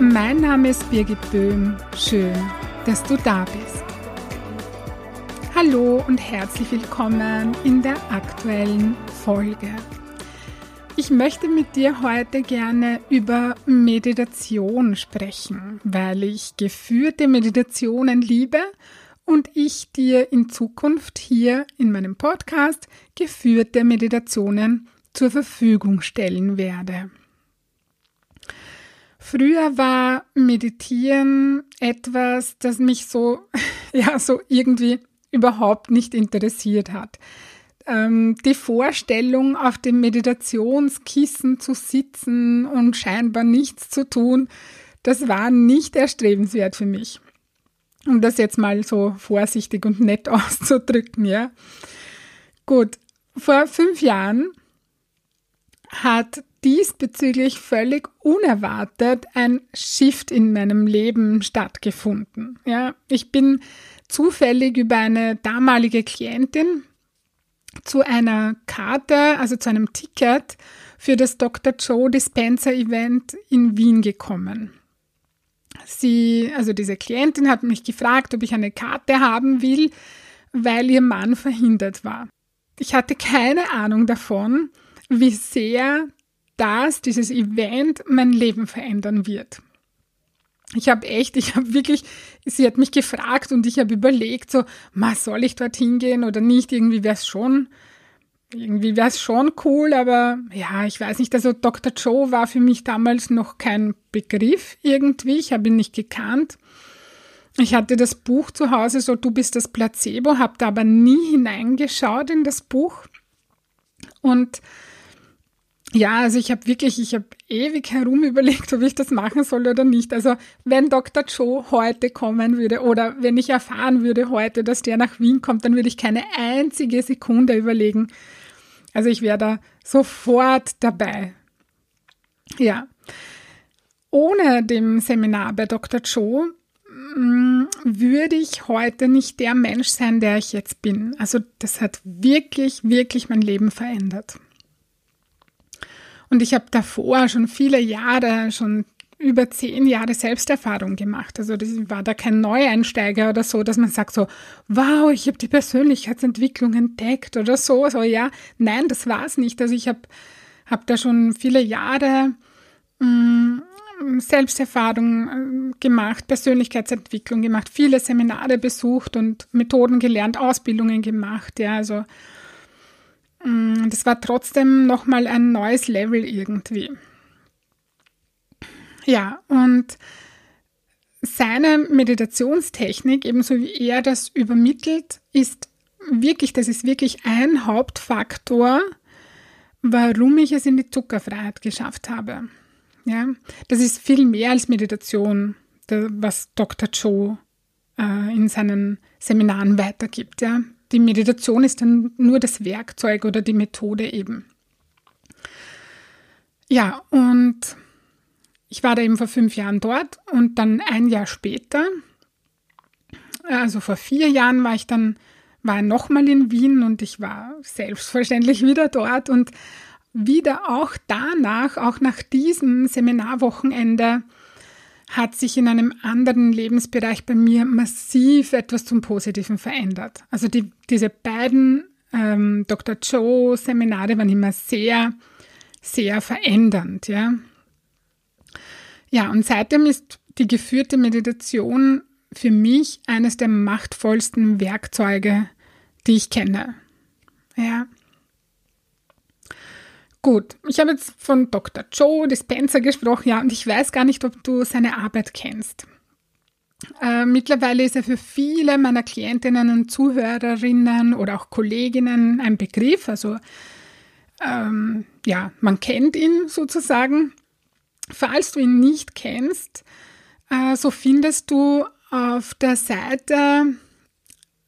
Mein Name ist Birgit Böhm. Schön, dass du da bist. Hallo und herzlich willkommen in der aktuellen Folge. Ich möchte mit dir heute gerne über Meditation sprechen, weil ich geführte Meditationen liebe und ich dir in Zukunft hier in meinem Podcast geführte Meditationen zur Verfügung stellen werde. Früher war Meditieren etwas, das mich so, ja, so irgendwie überhaupt nicht interessiert hat. Ähm, die Vorstellung, auf dem Meditationskissen zu sitzen und scheinbar nichts zu tun, das war nicht erstrebenswert für mich. Um das jetzt mal so vorsichtig und nett auszudrücken, ja. Gut, vor fünf Jahren hat diesbezüglich völlig unerwartet ein Shift in meinem Leben stattgefunden. Ja, ich bin zufällig über eine damalige Klientin zu einer Karte, also zu einem Ticket für das Dr. Joe Dispenser Event in Wien gekommen. Sie, also diese Klientin hat mich gefragt, ob ich eine Karte haben will, weil ihr Mann verhindert war. Ich hatte keine Ahnung davon, wie sehr das, dieses Event mein Leben verändern wird. Ich habe echt, ich habe wirklich, sie hat mich gefragt und ich habe überlegt, so, ma, soll ich dorthin gehen oder nicht? Irgendwie wäre es schon, irgendwie wäre es schon cool, aber ja, ich weiß nicht. Also Dr. Joe war für mich damals noch kein Begriff irgendwie. Ich habe ihn nicht gekannt. Ich hatte das Buch zu Hause, so Du bist das Placebo, habe da aber nie hineingeschaut in das Buch. Und ja, also ich habe wirklich, ich habe ewig herum überlegt, ob ich das machen soll oder nicht. Also wenn Dr. Joe heute kommen würde oder wenn ich erfahren würde heute, dass der nach Wien kommt, dann würde ich keine einzige Sekunde überlegen. Also ich wäre da sofort dabei. Ja. Ohne dem Seminar bei Dr. Joe mm, würde ich heute nicht der Mensch sein, der ich jetzt bin. Also das hat wirklich, wirklich mein Leben verändert. Und ich habe davor schon viele Jahre, schon über zehn Jahre Selbsterfahrung gemacht. Also das war da kein Neueinsteiger oder so, dass man sagt so, wow, ich habe die Persönlichkeitsentwicklung entdeckt oder so. So ja, nein, das war es nicht. Also ich habe hab da schon viele Jahre mh, mm, Selbsterfahrung äh, gemacht, Persönlichkeitsentwicklung gemacht, viele Seminare besucht und Methoden gelernt, Ausbildungen gemacht. Ja, also das war trotzdem nochmal ein neues Level irgendwie. Ja, und seine Meditationstechnik, ebenso wie er das übermittelt, ist wirklich, das ist wirklich ein Hauptfaktor, warum ich es in die Zuckerfreiheit geschafft habe. Ja, das ist viel mehr als Meditation, was Dr. Joe äh, in seinen Seminaren weitergibt. Ja, die Meditation ist dann nur das Werkzeug oder die Methode eben. Ja, und ich war da eben vor fünf Jahren dort und dann ein Jahr später, also vor vier Jahren war ich dann, war nochmal in Wien und ich war selbstverständlich wieder dort und wieder auch danach, auch nach diesem Seminarwochenende, hat sich in einem anderen Lebensbereich bei mir massiv etwas zum Positiven verändert. Also die, diese beiden ähm, Dr. Joe Seminare waren immer sehr, sehr verändernd, ja. Ja, und seitdem ist die geführte Meditation für mich eines der machtvollsten Werkzeuge, die ich kenne. Ja. Gut, ich habe jetzt von Dr. Joe Dispenser gesprochen, ja, und ich weiß gar nicht, ob du seine Arbeit kennst. Äh, mittlerweile ist er für viele meiner Klientinnen und Zuhörerinnen oder auch Kolleginnen ein Begriff. Also ähm, ja, man kennt ihn sozusagen. Falls du ihn nicht kennst, äh, so findest du auf der Seite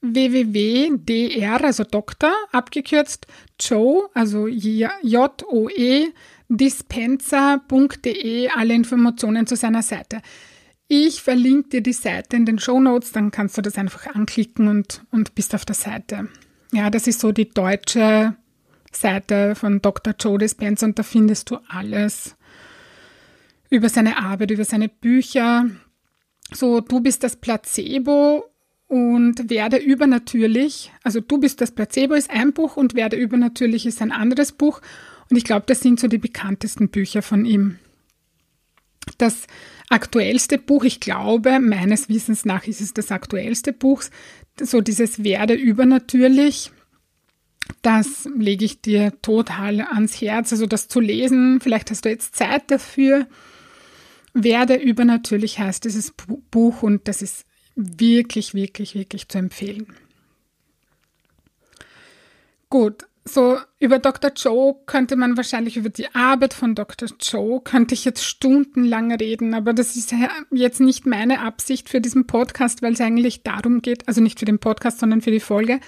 www.dr, also Doktor, abgekürzt, Joe, also J-O-E, dispenser.de, alle Informationen zu seiner Seite. Ich verlinke dir die Seite in den Show Notes, dann kannst du das einfach anklicken und, und bist auf der Seite. Ja, das ist so die deutsche Seite von Dr. Joe Dispenser und da findest du alles über seine Arbeit, über seine Bücher. So, du bist das Placebo und werde übernatürlich. Also du bist das Placebo ist ein Buch und werde übernatürlich ist ein anderes Buch. Und ich glaube, das sind so die bekanntesten Bücher von ihm. Das aktuellste Buch, ich glaube, meines Wissens nach ist es das aktuellste Buch, so dieses Werde übernatürlich. Das lege ich dir total ans Herz, also das zu lesen. Vielleicht hast du jetzt Zeit dafür. Werde übernatürlich heißt dieses Buch und das ist wirklich, wirklich, wirklich zu empfehlen. Gut, so über Dr. Joe könnte man wahrscheinlich über die Arbeit von Dr. Joe könnte ich jetzt stundenlang reden, aber das ist jetzt nicht meine Absicht für diesen Podcast, weil es eigentlich darum geht, also nicht für den Podcast, sondern für die Folge,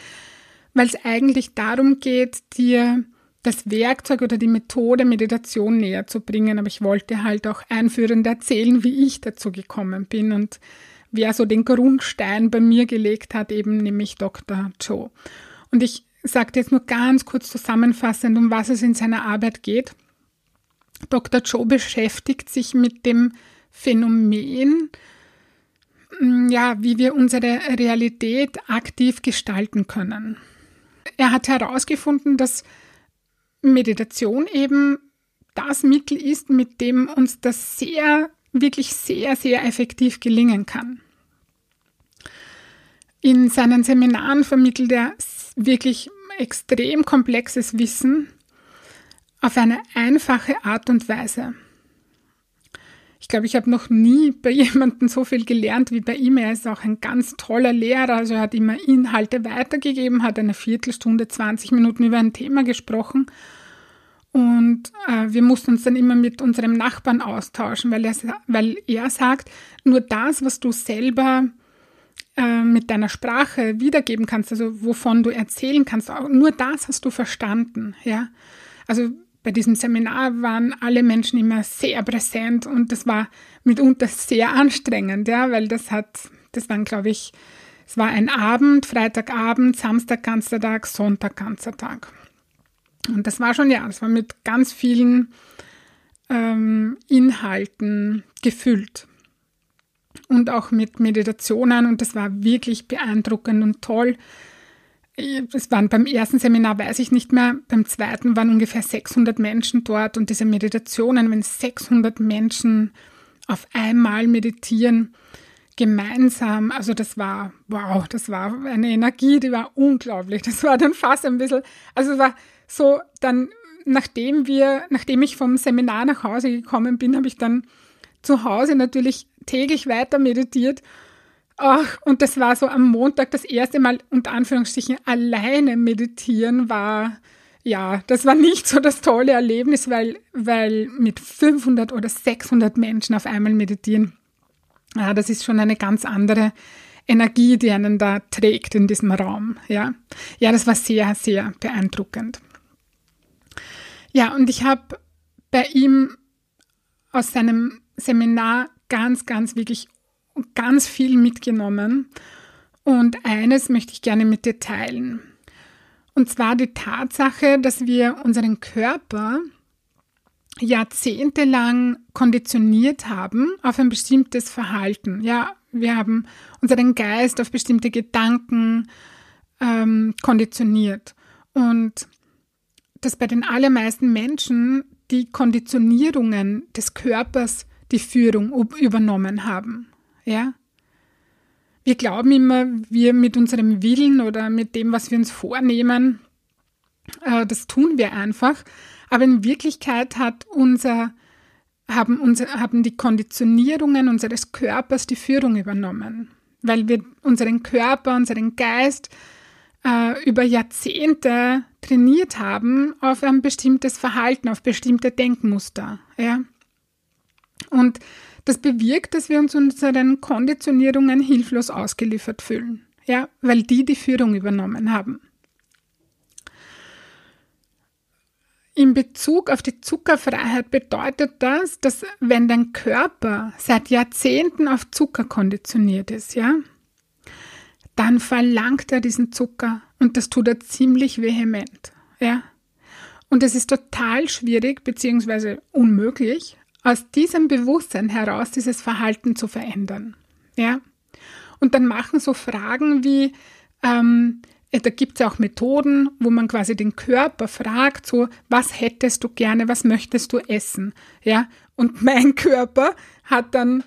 weil es eigentlich darum geht, dir das Werkzeug oder die Methode Meditation näher zu bringen. Aber ich wollte halt auch einführend erzählen, wie ich dazu gekommen bin und wer so den Grundstein bei mir gelegt hat, eben nämlich Dr. Joe. Und ich sage jetzt nur ganz kurz zusammenfassend, um was es in seiner Arbeit geht. Dr. Joe beschäftigt sich mit dem Phänomen, mm, ja, wie wir unsere Realität aktiv gestalten können. Er hat herausgefunden, dass Meditation eben das Mittel ist, mit dem uns das sehr wirklich sehr, sehr effektiv gelingen kann. In seinen Seminaren vermittelt er wirklich extrem komplexes Wissen auf eine einfache Art und Weise. Ich glaube, ich habe noch nie bei jemandem so viel gelernt wie bei ihm. Er ist auch ein ganz toller Lehrer. Also er hat immer Inhalte weitergegeben, hat eine Viertelstunde, 20 Minuten über ein Thema gesprochen und äh, wir mussten uns dann immer mit unserem Nachbarn austauschen, weil er, weil er sagt, nur das, was du selber äh, mit deiner Sprache wiedergeben kannst, also wovon du erzählen kannst, nur das hast du verstanden. Ja? Also bei diesem Seminar waren alle Menschen immer sehr präsent und das war mitunter sehr anstrengend, ja, weil das hat, das waren, glaube ich, es war ein Abend, Freitagabend, Samstag ganzer Tag, Sonntag ganzer Tag. Und das war schon, ja, das war mit ganz vielen ähm, Inhalten gefüllt. Und auch mit Meditationen und das war wirklich beeindruckend und toll. Es waren beim ersten Seminar, weiß ich nicht mehr, beim zweiten waren ungefähr 600 Menschen dort und diese Meditationen, wenn 600 Menschen auf einmal meditieren, gemeinsam, also das war, wow, das war eine Energie, die war unglaublich. Das war dann fast ein bisschen, also es war so dann, nachdem wir, nachdem ich vom Seminar nach Hause gekommen bin, habe ich dann zu Hause natürlich täglich weiter meditiert. Ach, und das war so am Montag das erste Mal unter Anführungsstrichen alleine meditieren war, ja, das war nicht so das tolle Erlebnis, weil, weil mit 500 oder 600 Menschen auf einmal meditieren, ja, das ist schon eine ganz andere Energie, die einen da trägt in diesem Raum, ja. Ja, das war sehr, sehr beeindruckend. Ja, und ich habe bei ihm aus seinem Seminar ganz, ganz wirklich ganz viel mitgenommen. Und eines möchte ich gerne mit dir teilen. Und zwar die Tatsache, dass wir unseren Körper jahrzehntelang konditioniert haben auf ein bestimmtes Verhalten. Ja, wir haben unseren Geist auf bestimmte Gedanken ähm, konditioniert. Und dass bei den allermeisten Menschen die Konditionierungen des Körpers die Führung übernommen haben. Ja? Wir glauben immer, wir mit unserem Willen oder mit dem, was wir uns vornehmen, äh, das tun wir einfach. Aber in Wirklichkeit hat unser, haben, unser, haben die Konditionierungen unseres Körpers die Führung übernommen, weil wir unseren Körper, unseren Geist äh, über Jahrzehnte trainiert haben auf ein bestimmtes Verhalten, auf bestimmte Denkmuster. Ja? Und Das bewirkt, dass wir uns unseren Konditionierungen hilflos ausgeliefert fühlen, ja, weil die die Führung übernommen haben. In Bezug auf die Zuckerfreiheit bedeutet das, dass wenn dein Körper seit Jahrzehnten auf Zucker konditioniert ist, ja, dann verlangt er diesen Zucker und das tut er ziemlich vehement, ja. Und es ist total schwierig bzw. unmöglich, aus diesem Bewusstsein heraus dieses Verhalten zu verändern, ja. Und dann machen so Fragen wie, ähm, äh, da gibt es auch Methoden, wo man quasi den Körper fragt, so, was hättest du gerne, was möchtest du essen? Ja, und mein Körper hat dann,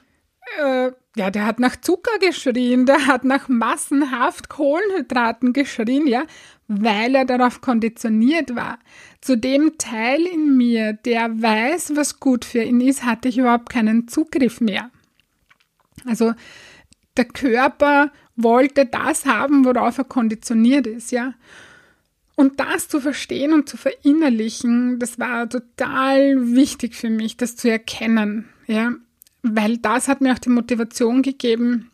äh, ja, der hat nach Zucker geschrien, der hat nach massenhaft Kohlenhydraten geschrien, ja, weil er darauf konditioniert war. Zu dem Teil in mir, der weiß, was gut für ihn ist, hatte ich überhaupt keinen Zugriff mehr. Also der Körper wollte das haben, worauf er konditioniert ist, ja. Und das zu verstehen und zu verinnerlichen, das war total wichtig für mich, das zu erkennen, ja. Weil das hat mir auch die Motivation gegeben,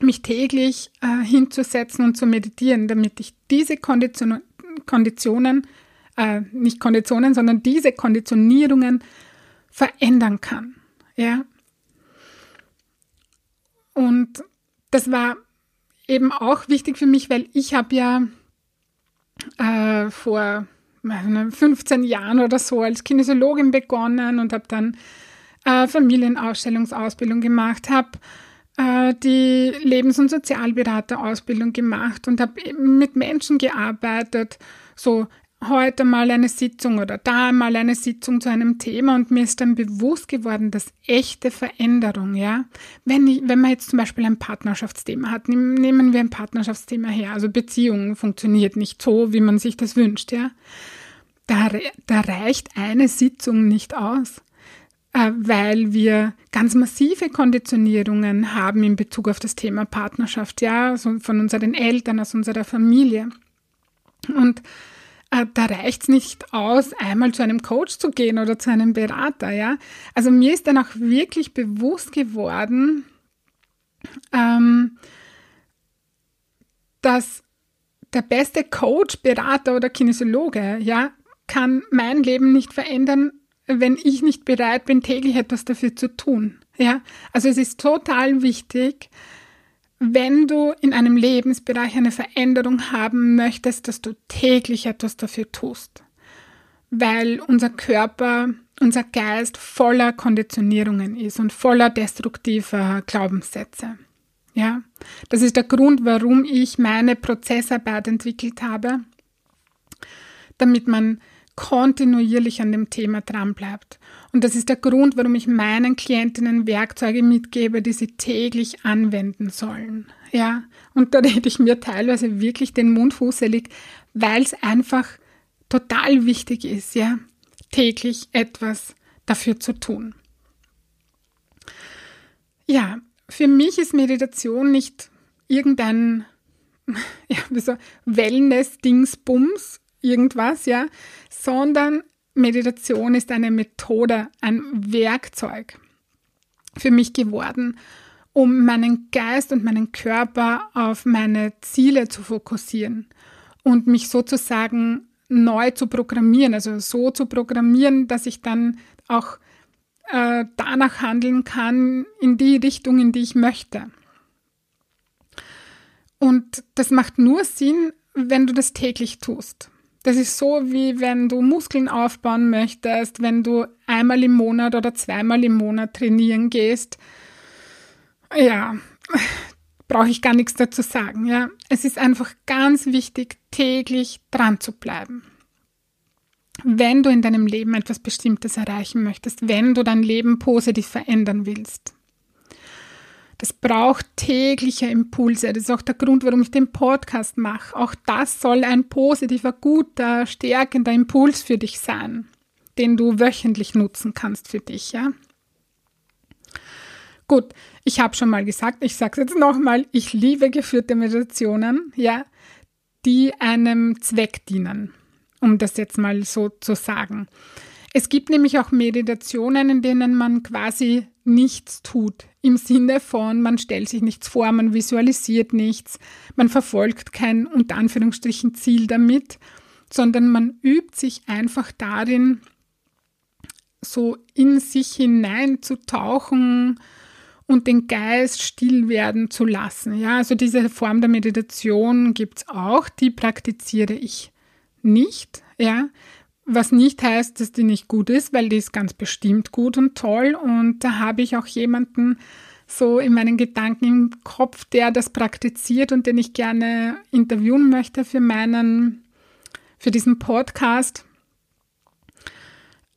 mich täglich äh, hinzusetzen und zu meditieren, damit ich diese Kondition Konditionen, äh, nicht Konditionen, sondern diese Konditionierungen verändern kann. Ja. Und das war eben auch wichtig für mich, weil ich habe ja äh, vor 15 Jahren oder so als Kinesiologin begonnen und habe dann äh, Familienausstellungsausbildung gemacht, habe äh, die Lebens- und Sozialberaterausbildung gemacht und habe mit Menschen gearbeitet, so heute mal eine Sitzung oder da mal eine Sitzung zu einem Thema und mir ist dann bewusst geworden, dass echte Veränderung, ja, wenn, ich, wenn man jetzt zum Beispiel ein Partnerschaftsthema hat, nehmen wir ein Partnerschaftsthema her, also Beziehung funktioniert nicht so, wie man sich das wünscht, ja, da, da reicht eine Sitzung nicht aus, weil wir ganz massive Konditionierungen haben in Bezug auf das Thema Partnerschaft, ja, so von unseren Eltern, aus unserer Familie. Und äh, da reicht es nicht aus, einmal zu einem Coach zu gehen oder zu einem Berater, ja. Also mir ist dann auch wirklich bewusst geworden, ähm, dass der beste Coach, Berater oder Kinesiologe, ja, kann mein Leben nicht verändern, wenn ich nicht bereit bin, täglich etwas dafür zu tun. Ja, also es ist total wichtig, wenn du in einem Lebensbereich eine Veränderung haben möchtest, dass du täglich etwas dafür tust. Weil unser Körper, unser Geist voller Konditionierungen ist und voller destruktiver Glaubenssätze. Ja, das ist der Grund, warum ich meine Prozessarbeit entwickelt habe, damit man kontinuierlich an dem Thema dranbleibt. Und das ist der Grund, warum ich meinen Klientinnen Werkzeuge mitgebe, die sie täglich anwenden sollen. Ja, und da rede ich mir teilweise wirklich den Mund fußelig, weil es einfach total wichtig ist, ja, täglich etwas dafür zu tun. Ja, für mich ist Meditation nicht irgendein ja, so Wellness-Dingsbums, irgendwas, ja, sondern Meditation ist eine Methode, ein Werkzeug für mich geworden, um meinen Geist und meinen Körper auf meine Ziele zu fokussieren und mich sozusagen neu zu programmieren, also so zu programmieren, dass ich dann auch äh, danach handeln kann, in die Richtung, in die ich möchte. Und das macht nur Sinn, wenn du das täglich tust. Das ist so, wie wenn du Muskeln aufbauen möchtest, wenn du einmal im Monat oder zweimal im Monat trainieren gehst. Ja, brauche ich gar nichts dazu sagen. Ja, es ist einfach ganz wichtig, täglich dran zu bleiben. Wenn du in deinem Leben etwas Bestimmtes erreichen möchtest, wenn du dein Leben positiv verändern willst. Das braucht tägliche Impulse. Das ist auch der Grund, warum ich den Podcast mache. Auch das soll ein positiver, guter, stärkender Impuls für dich sein, den du wöchentlich nutzen kannst für dich, ja? Gut, ich habe schon mal gesagt, ich sage es jetzt nochmal, ich liebe geführte Meditationen, ja, die einem Zweck dienen, um das jetzt mal so zu sagen. Es gibt nämlich auch Meditationen, in denen man quasi nichts tut. Im Sinne von, man stellt sich nichts vor, man visualisiert nichts, man verfolgt kein unter Anführungsstrichen Ziel damit, sondern man übt sich einfach darin, so in sich hineinzutauchen und den Geist still werden zu lassen. Ja, also diese Form der Meditation gibt es auch, die praktiziere ich nicht. Ja, was nicht heißt, dass die nicht gut ist, weil die ist ganz bestimmt gut und toll. Und da habe ich auch jemanden so in meinen Gedanken im Kopf, der das praktiziert und den ich gerne interviewen möchte für meinen, für diesen Podcast.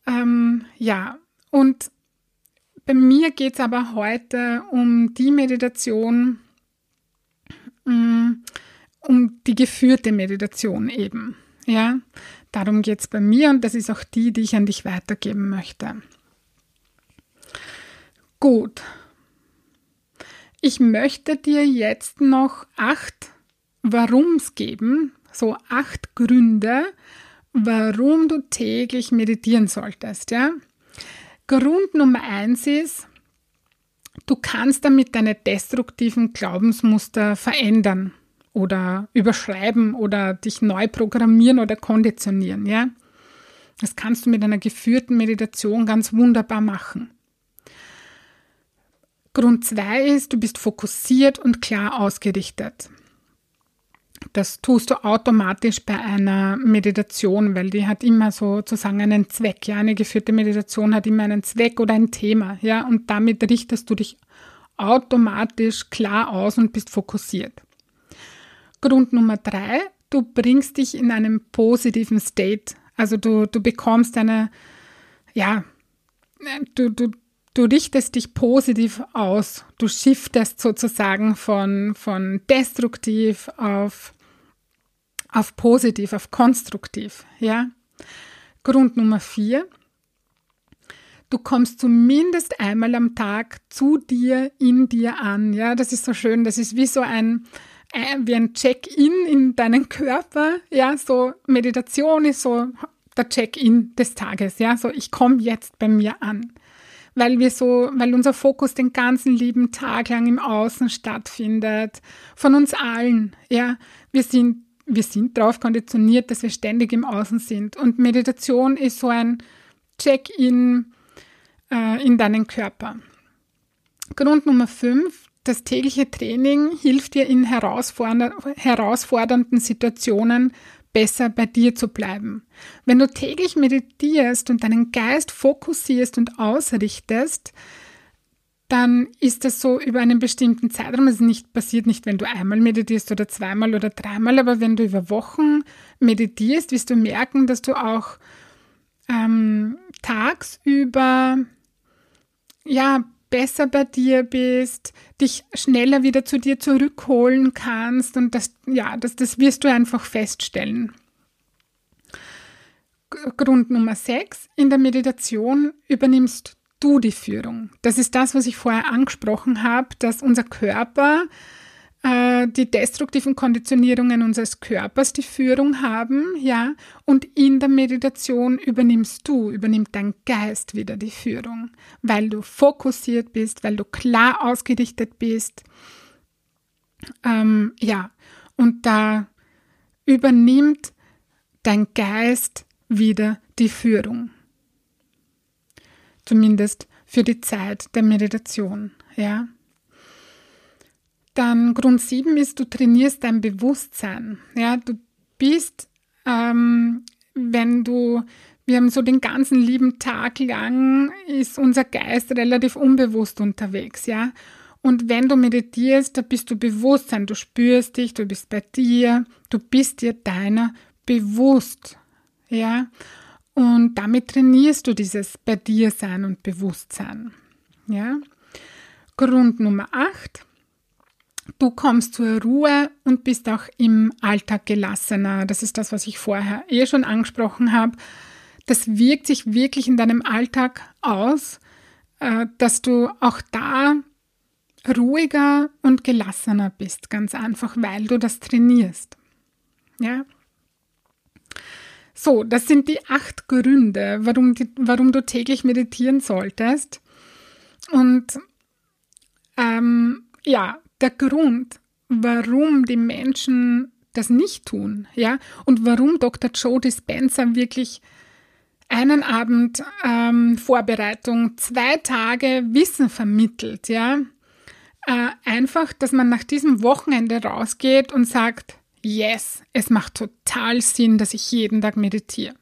Ähm, ja, und bei mir geht es aber heute um die Meditation, mm, um die geführte Meditation eben. Ja, darum geht es bei mir und das ist auch die, die ich an dich weitergeben möchte. Gut. Ich möchte dir jetzt noch acht Warums geben, so acht Gründe, warum du täglich meditieren solltest. Ja? Grund Nummer eins ist, du kannst damit deine destruktiven Glaubensmuster verändern oder überschreiben oder dich neu programmieren oder konditionieren. Ja? Das kannst du mit einer geführten Meditation ganz wunderbar machen. Grund zwei ist, du bist fokussiert und klar ausgerichtet. Das tust du automatisch bei einer Meditation, weil die hat immer sozusagen einen Zweck. Ja, eine geführte Meditation hat immer einen Zweck oder ein Thema. Ja, und damit richtest du dich automatisch klar aus und bist fokussiert. Grund Nummer drei, du bringst dich in einem positiven State. Also du, du bekommst eine, ja, du, du, du richtest dich positiv aus. Du shiftest sozusagen von, von destruktiv auf auf positiv, auf konstruktiv, ja. Grund Nummer vier. Du kommst zumindest einmal am Tag zu dir, in dir an, ja. Das ist so schön. Das ist wie so ein, ein wie ein Check-in in deinen Körper, ja. So Meditation ist so der Check-in des Tages, ja. So ich komme jetzt bei mir an weil wir so, weil unser Fokus den ganzen lieben Tag lang im Außen stattfindet, von uns allen, ja. Wir sind wir sind darauf konditioniert, dass wir ständig im Außen sind. Und Meditation ist so ein Check-in äh, in deinen Körper. Grund Nummer fünf, das tägliche Training hilft dir in herausforder herausfordernden Situationen besser bei dir zu bleiben. Wenn du täglich meditierst und deinen Geist fokussierst und ausrichtest, dann ist das so über einen bestimmten Zeitraum. Es nicht, passiert nicht, wenn du einmal meditierst oder zweimal oder dreimal, aber wenn du über Wochen meditierst, wirst du merken, dass du auch ähm, tagsüber ja besser bei dir bist, dich schneller wieder zu dir zurückholen kannst und das ja, das, das wirst du einfach feststellen. Grund Nummer 6. In der Meditation übernimmst du die Führung. Das ist das, was ich vorher angesprochen habe, dass unser Körper, äh, die destruktiven Konditionierungen unseres Körpers die Führung haben, ja, und in der Meditation übernimmst du, übernimmt dein Geist wieder die Führung, weil du fokussiert bist, weil du klar ausgerichtet bist. Ähm, ja, und da übernimmt dein Geist wieder die Führung zumindest für die Zeit der Meditation, ja. Dann Grund 7 ist, du trainierst dein Bewusstsein, ja, du bist, ähm, wenn du, wir haben so den ganzen lieben Tag lang, ist unser Geist relativ unbewusst unterwegs, ja. Und wenn du meditierst, da bist du Bewusstsein, du spürst dich, du bist bei dir, du bist dir deiner bewusst, ja. Und damit trainierst du dieses bei dir sein und Bewusstsein. Ja? Grund Nummer 8. Du kommst zur Ruhe und bist auch im Alltag gelassener. Das ist das, was ich vorher eh schon angesprochen habe. Das wirkt sich wirklich in deinem Alltag aus, äh, dass du auch da ruhiger und gelassener bist, ganz einfach, weil du das trainierst. Ja? So, das sind die acht Gründe, warum, die, warum du täglich meditieren solltest. Und ähm, ja, der Grund, warum die Menschen das nicht tun, ja, und warum Dr. Joe Dispenza wirklich einen Abend ähm, Vorbereitung, zwei Tage Wissen vermittelt, ja, äh, einfach, dass man nach diesem Wochenende rausgeht und sagt, yes, es macht total Sinn, dass ich jeden Tag meditiere.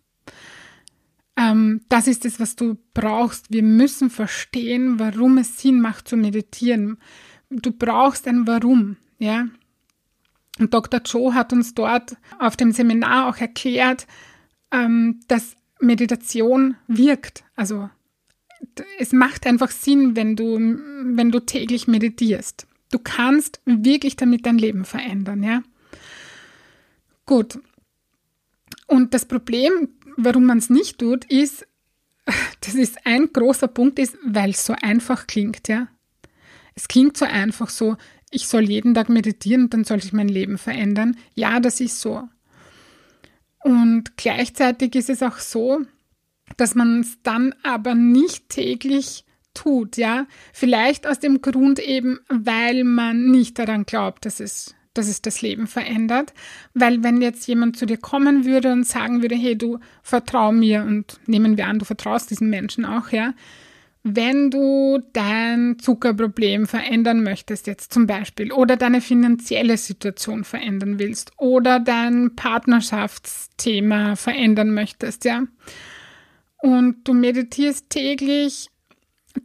Ähm, das ist es, was du brauchst. Wir müssen verstehen, warum es Sinn macht zu meditieren. Du brauchst ein Warum, ja. Und Dr. Joe hat uns dort auf dem Seminar auch erklärt, ähm, dass Meditation wirkt. Also es macht einfach Sinn, wenn du, wenn du täglich meditierst. Du kannst wirklich damit dein Leben verändern, ja. Gut. Und das Problem, warum man es nicht tut, ist, das ist ein großer Punkt, ist, weil es so einfach klingt, ja. Es klingt so einfach so, ich soll jeden Tag meditieren dann soll sich mein Leben verändern. Ja, das ist so. Und gleichzeitig ist es auch so, dass man es dann aber nicht täglich tut, ja. Vielleicht aus dem Grund eben, weil man nicht daran glaubt, dass es dass es das Leben verändert. Weil wenn jetzt jemand zu dir kommen würde und sagen würde, hey, du vertrau mir und nehmen wir an, du vertraust diesen Menschen auch, ja. Wenn du dein Zuckerproblem verändern möchtest, jetzt zum Beispiel, oder deine finanzielle Situation verändern willst, oder dein Partnerschaftsthema verändern möchtest, ja, und du meditierst täglich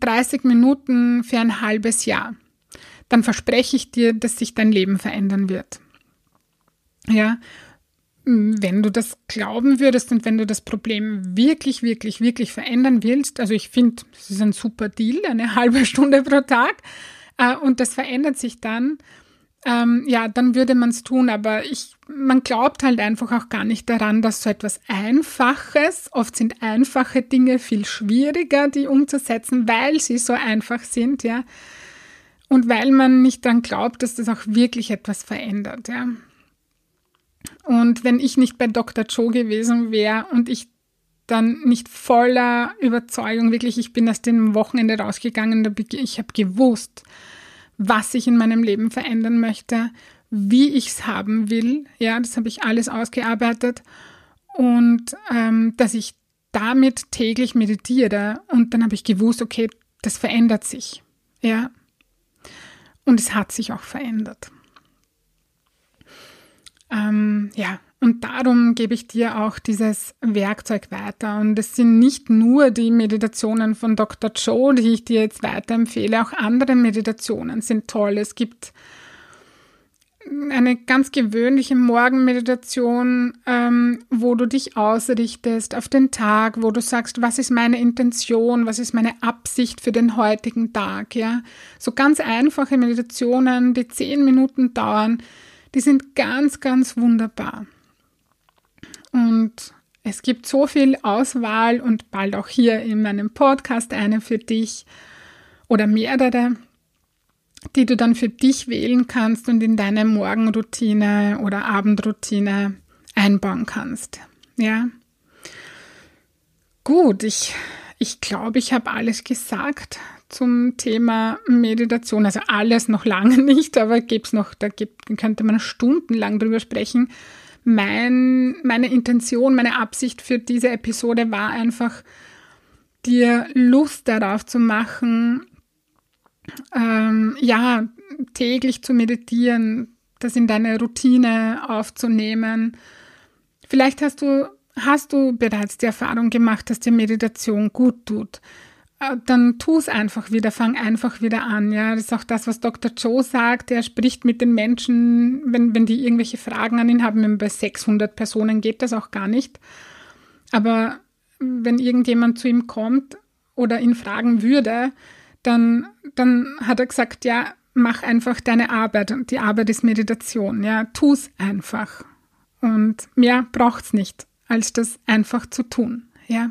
30 Minuten für ein halbes Jahr, dann verspreche ich dir, dass sich dein Leben verändern wird. Ja, wenn du das glauben würdest und wenn du das Problem wirklich, wirklich, wirklich verändern willst, also ich finde, es ist ein super Deal, eine halbe Stunde pro Tag, äh, und das verändert sich dann, ähm, ja, dann würde man es tun, aber ich, man glaubt halt einfach auch gar nicht daran, dass so etwas Einfaches, oft sind einfache Dinge viel schwieriger, die umzusetzen, weil sie so einfach sind, ja. Und weil man nicht daran glaubt, dass das auch wirklich etwas verändert, ja. Und wenn ich nicht bei Dr. Joe gewesen wäre und ich dann nicht voller Überzeugung, wirklich, ich bin aus dem Wochenende rausgegangen, ich habe gewusst, was ich in meinem Leben verändern möchte, wie ich es haben will. Ja, das habe ich alles ausgearbeitet. Und ähm, dass ich damit täglich meditiere. Und dann habe ich gewusst, okay, das verändert sich. Ja, und es hat sich auch verändert. Ähm, ja, und darum gebe ich dir auch dieses Werkzeug weiter. Und es sind nicht nur die Meditationen von Dr. Joe, die ich dir jetzt weiterempfehle, auch andere Meditationen sind toll. Es gibt eine ganz gewöhnliche Morgenmeditation, ähm, wo du dich ausrichtest auf den Tag, wo du sagst, was ist meine Intention, was ist meine Absicht für den heutigen Tag, ja. So ganz einfache Meditationen, die zehn Minuten dauern, die sind ganz, ganz wunderbar. Und es gibt so viel Auswahl und bald auch hier in meinem Podcast eine für dich oder mehrere die du dann für dich wählen kannst und in deine Morgenroutine oder Abendroutine einbauen kannst. Ja. Gut, ich, ich glaube, ich habe alles gesagt zum Thema Meditation. Also alles noch lange nicht, aber gibt's noch, da gibt, könnte man stundenlang drüber sprechen. Mein, meine Intention, meine Absicht für diese Episode war einfach, dir Lust darauf zu machen, ähm, ja, täglich zu meditieren, das in deine Routine aufzunehmen. Vielleicht hast du, hast du bereits die Erfahrung gemacht, dass dir Meditation gut tut. Äh, dann tu es einfach wieder, fang einfach wieder an. Ja, das ist auch das, was Dr. Joe sagt. Er spricht mit den Menschen, wenn, wenn die irgendwelche Fragen an ihn haben. Bei 600 Personen geht das auch gar nicht. Aber wenn irgendjemand zu ihm kommt oder ihn fragen würde, dann, dann hat er gesagt, ja, mach einfach deine Arbeit und die Arbeit ist Meditation, ja, tu's einfach. Und mehr braucht's nicht, als das einfach zu tun, ja.